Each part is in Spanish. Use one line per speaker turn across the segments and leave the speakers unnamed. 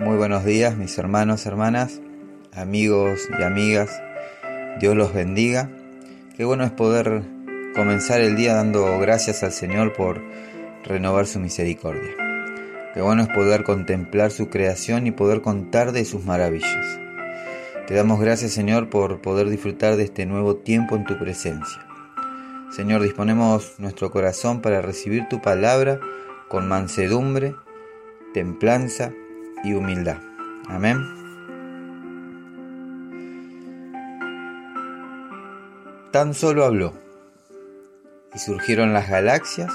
Muy buenos días mis hermanos, hermanas, amigos y amigas. Dios los bendiga. Qué bueno es poder comenzar el día dando gracias al Señor por renovar su misericordia. Qué bueno es poder contemplar su creación y poder contar de sus maravillas. Te damos gracias Señor por poder disfrutar de este nuevo tiempo en tu presencia. Señor, disponemos nuestro corazón para recibir tu palabra con mansedumbre, templanza y humildad. Amén. Tan solo habló y surgieron las galaxias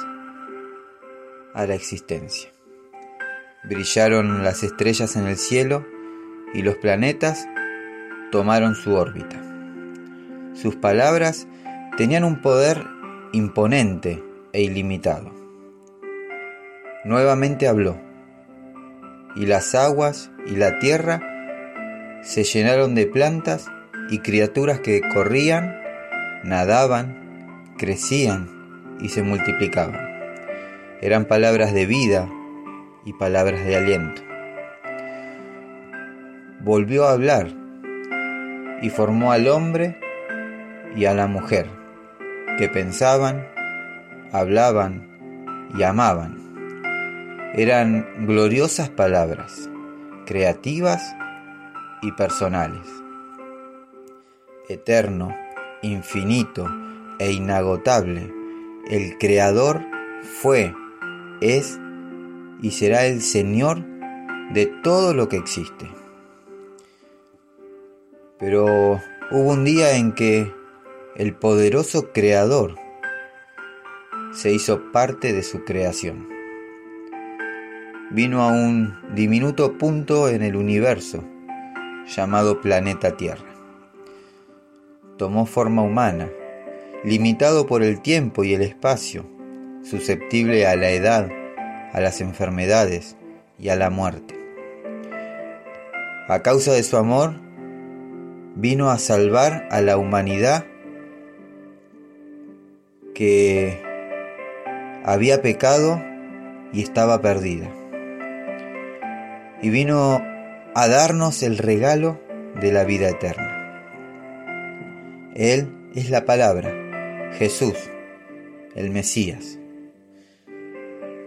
a la existencia. Brillaron las estrellas en el cielo y los planetas tomaron su órbita. Sus palabras tenían un poder imponente e ilimitado. Nuevamente habló, y las aguas y la tierra se llenaron de plantas y criaturas que corrían, nadaban, crecían y se multiplicaban. Eran palabras de vida y palabras de aliento. Volvió a hablar y formó al hombre y a la mujer, que pensaban, hablaban y amaban. Eran gloriosas palabras, creativas y personales. Eterno, infinito e inagotable, el Creador fue, es y será el Señor de todo lo que existe. Pero hubo un día en que el poderoso Creador se hizo parte de su creación. Vino a un diminuto punto en el universo llamado planeta Tierra. Tomó forma humana, limitado por el tiempo y el espacio, susceptible a la edad, a las enfermedades y a la muerte. A causa de su amor, vino a salvar a la humanidad que había pecado y estaba perdida. Y vino a darnos el regalo de la vida eterna. Él es la palabra, Jesús, el Mesías.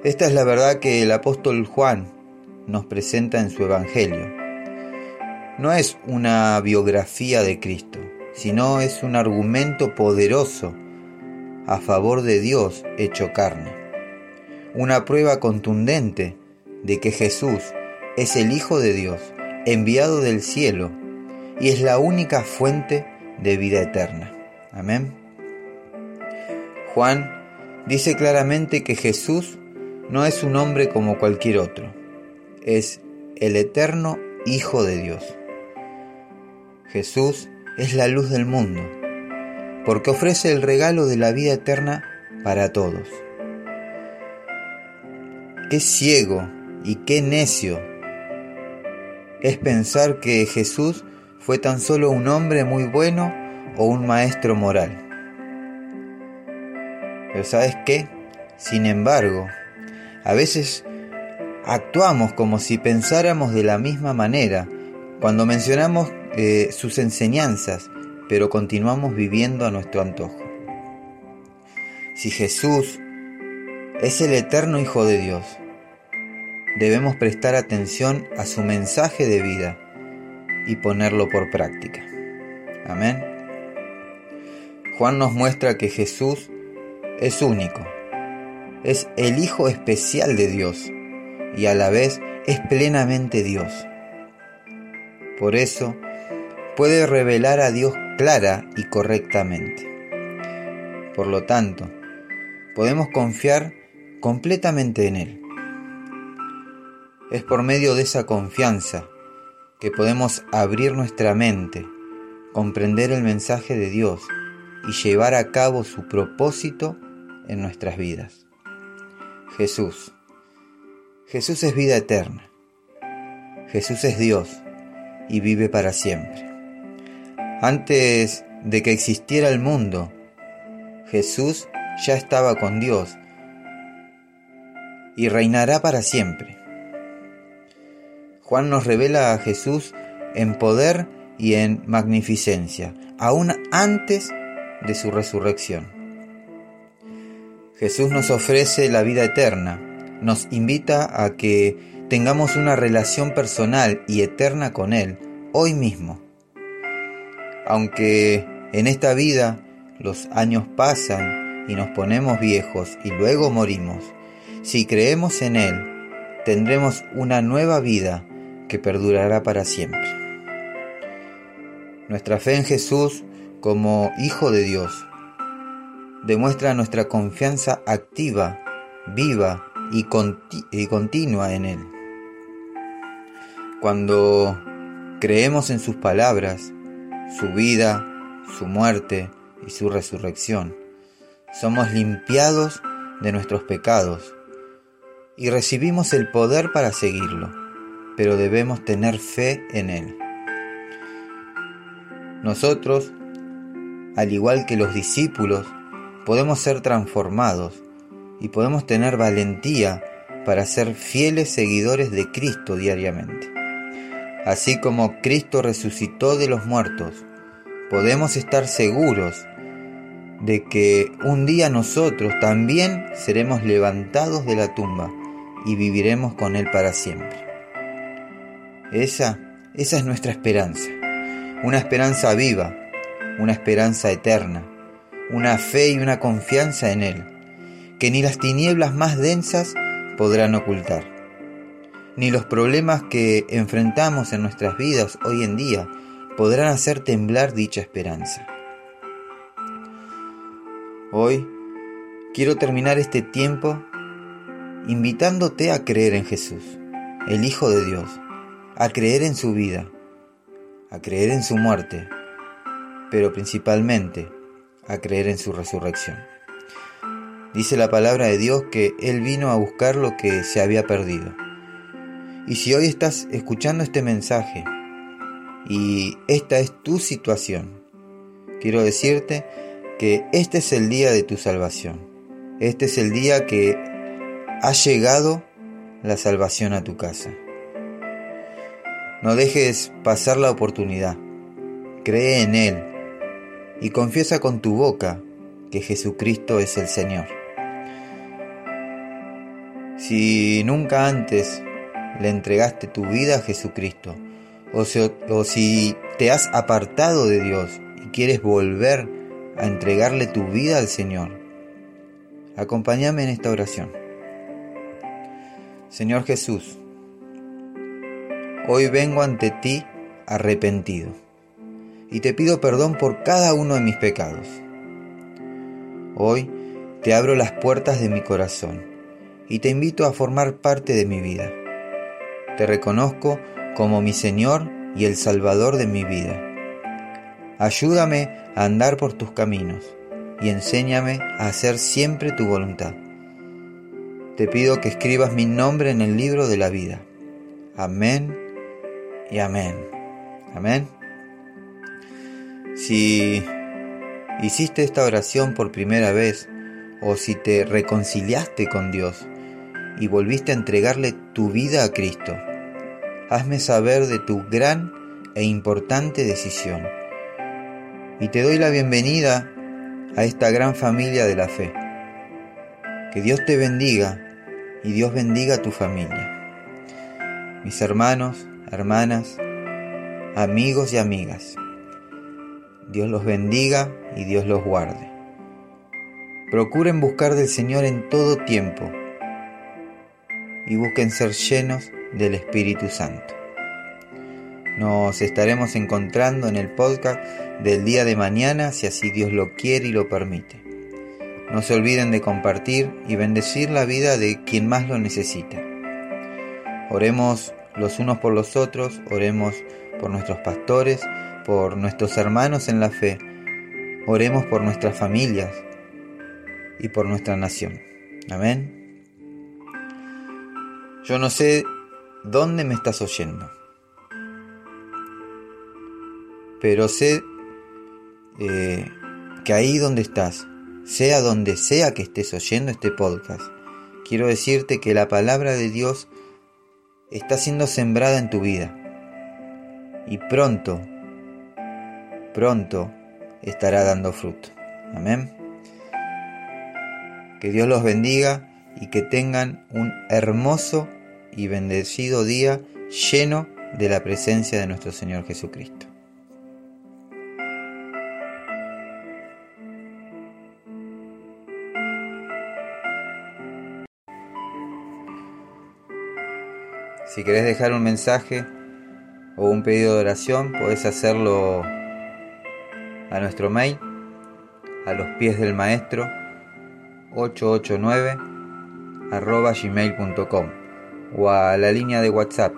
Esta es la verdad que el apóstol Juan nos presenta en su Evangelio. No es una biografía de Cristo, sino es un argumento poderoso a favor de Dios hecho carne. Una prueba contundente de que Jesús es el Hijo de Dios, enviado del cielo, y es la única fuente de vida eterna. Amén. Juan dice claramente que Jesús no es un hombre como cualquier otro, es el eterno Hijo de Dios. Jesús es la luz del mundo porque ofrece el regalo de la vida eterna para todos. Qué ciego y qué necio es pensar que Jesús fue tan solo un hombre muy bueno o un maestro moral. Pero ¿sabes qué? Sin embargo, a veces actuamos como si pensáramos de la misma manera cuando mencionamos eh, sus enseñanzas pero continuamos viviendo a nuestro antojo. Si Jesús es el eterno Hijo de Dios, debemos prestar atención a su mensaje de vida y ponerlo por práctica. Amén. Juan nos muestra que Jesús es único, es el Hijo especial de Dios y a la vez es plenamente Dios. Por eso puede revelar a Dios clara y correctamente. Por lo tanto, podemos confiar completamente en Él. Es por medio de esa confianza que podemos abrir nuestra mente, comprender el mensaje de Dios y llevar a cabo su propósito en nuestras vidas. Jesús. Jesús es vida eterna. Jesús es Dios y vive para siempre. Antes de que existiera el mundo, Jesús ya estaba con Dios y reinará para siempre. Juan nos revela a Jesús en poder y en magnificencia, aún antes de su resurrección. Jesús nos ofrece la vida eterna, nos invita a que tengamos una relación personal y eterna con Él hoy mismo. Aunque en esta vida los años pasan y nos ponemos viejos y luego morimos, si creemos en Él, tendremos una nueva vida que perdurará para siempre. Nuestra fe en Jesús como Hijo de Dios demuestra nuestra confianza activa, viva y, continua en Él. Cuando creemos en sus palabras, su vida, su muerte y su resurrección, somos limpiados de nuestros pecados y recibimos el poder para seguirlo, pero debemos tener fe en Él. Nosotros, al igual que los discípulos, podemos ser transformados y podemos tener valentía para ser fieles seguidores de Cristo diariamente. Así como Cristo resucitó de los muertos, podemos estar seguros de que un día nosotros también seremos levantados de la tumba y viviremos con Él para siempre. Esa, esa es nuestra esperanza, una esperanza viva, una esperanza eterna una fe y una confianza en Él, que ni las tinieblas más densas podrán ocultar, ni los problemas que enfrentamos en nuestras vidas hoy en día podrán hacer temblar dicha esperanza. Hoy quiero terminar este tiempo invitándote a creer en Jesús, el Hijo de Dios, a creer en su vida, a creer en su muerte, pero principalmente a creer en su resurrección. Dice la palabra de Dios que Él vino a buscar lo que se había perdido. Y si hoy estás escuchando este mensaje y esta es tu situación, quiero decirte que este es el día de tu salvación. Este es el día que ha llegado la salvación a tu casa. No dejes pasar la oportunidad. Cree en Él y confiesa con tu boca que Jesucristo es el Señor. Si nunca antes le entregaste tu vida a Jesucristo, o si, te has apartado de Dios y quieres volver a entregarle tu vida al Señor, acompáñame en esta oración. Señor Jesús, hoy vengo ante ti arrepentido y te pido perdón por cada uno de mis pecados. Hoy te abro las puertas de mi corazón y te invito a formar parte de mi vida. Te reconozco como mi Señor y el Salvador de mi vida. Ayúdame a andar por tus caminos y enséñame a hacer siempre tu voluntad. Te pido que escribas mi nombre en el libro de la vida. Amén y amén. Amén. Si hiciste esta oración por primera vez o si te reconciliaste con Dios y volviste a entregarle tu vida a Cristo, hazme saber de tu gran e importante decisión. Y te doy la bienvenida a esta gran familia de la fe. Que Dios te bendiga y Dios bendiga a tu familia. Mis hermanos, hermanas, amigos y amigas. Dios los bendiga y Dios los guarde. Procuren buscar del Señor en todo tiempo y busquen ser llenos del Espíritu Santo. Nos estaremos encontrando en el podcast del día de mañana si así Dios lo quiere y lo permite. No se olviden de compartir y bendecir la vida de quien más lo necesita. Oremos los unos por los otros, oremos por nuestros pastores, por nuestros hermanos en la fe, oremos por nuestras familias y por nuestra nación. Amén. Yo no sé dónde me estás oyendo, pero sé eh, que ahí donde estás, sea donde sea que estés oyendo este podcast, quiero decirte que la palabra de Dios está siendo sembrada en tu vida. Y pronto, pronto estará dando fruto. Amén. Que Dios los bendiga y que tengan un hermoso y bendecido día lleno de la presencia de nuestro Señor Jesucristo. Si querés dejar un mensaje o un pedido de oración, podés hacerlo a nuestro mail, a los pies del maestro 889 arroba gmail.com o a la línea de WhatsApp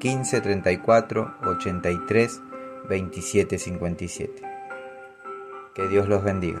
15 34 83 27 57. Que Dios los bendiga.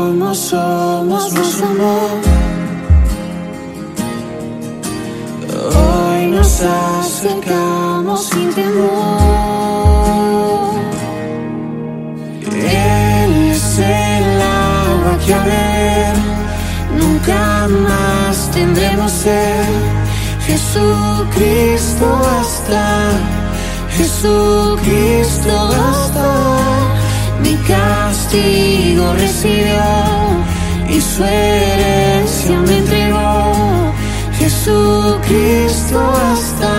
somos, nos amó. Hoy nos acercamos sin temor. Él es el agua que a ver nunca más tendremos sed. Jesucristo basta, Jesucristo basta. Mi castigo recibió y su herencia me entregó. Jesucristo basta,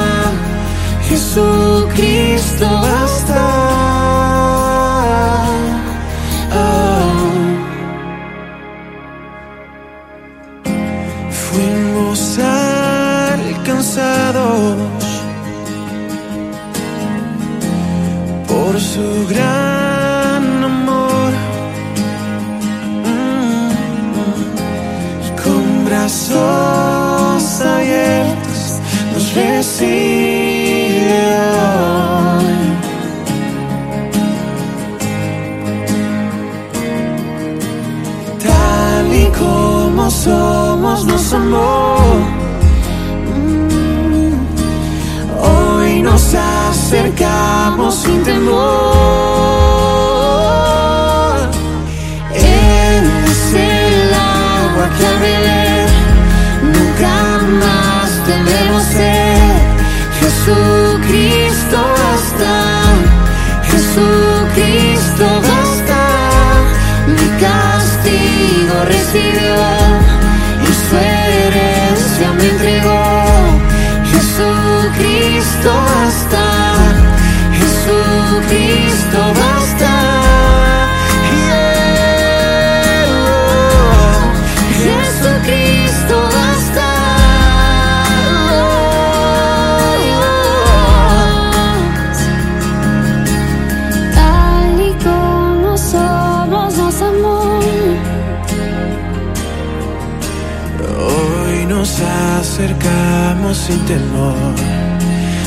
sin temor,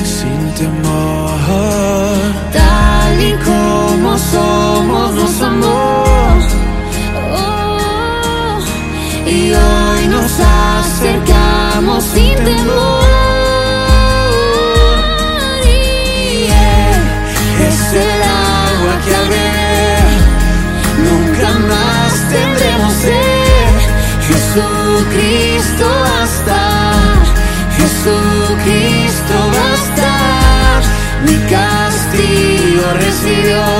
sin temor. Tal y como somos nos amó. Oh, y hoy nos acercamos sin temor. Y Él es el agua que al beber nunca más tendremos sed. Jesucristo castigo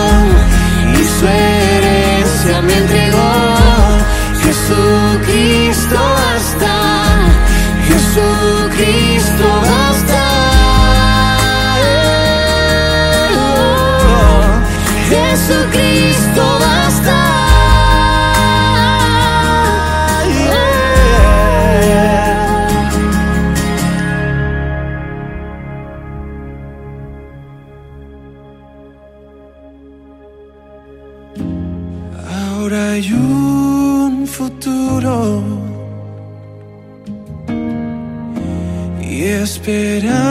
sin futuro y esperanza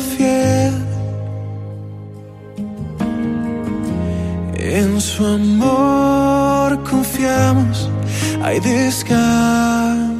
fiel. En su amor confiamos, hay descanso.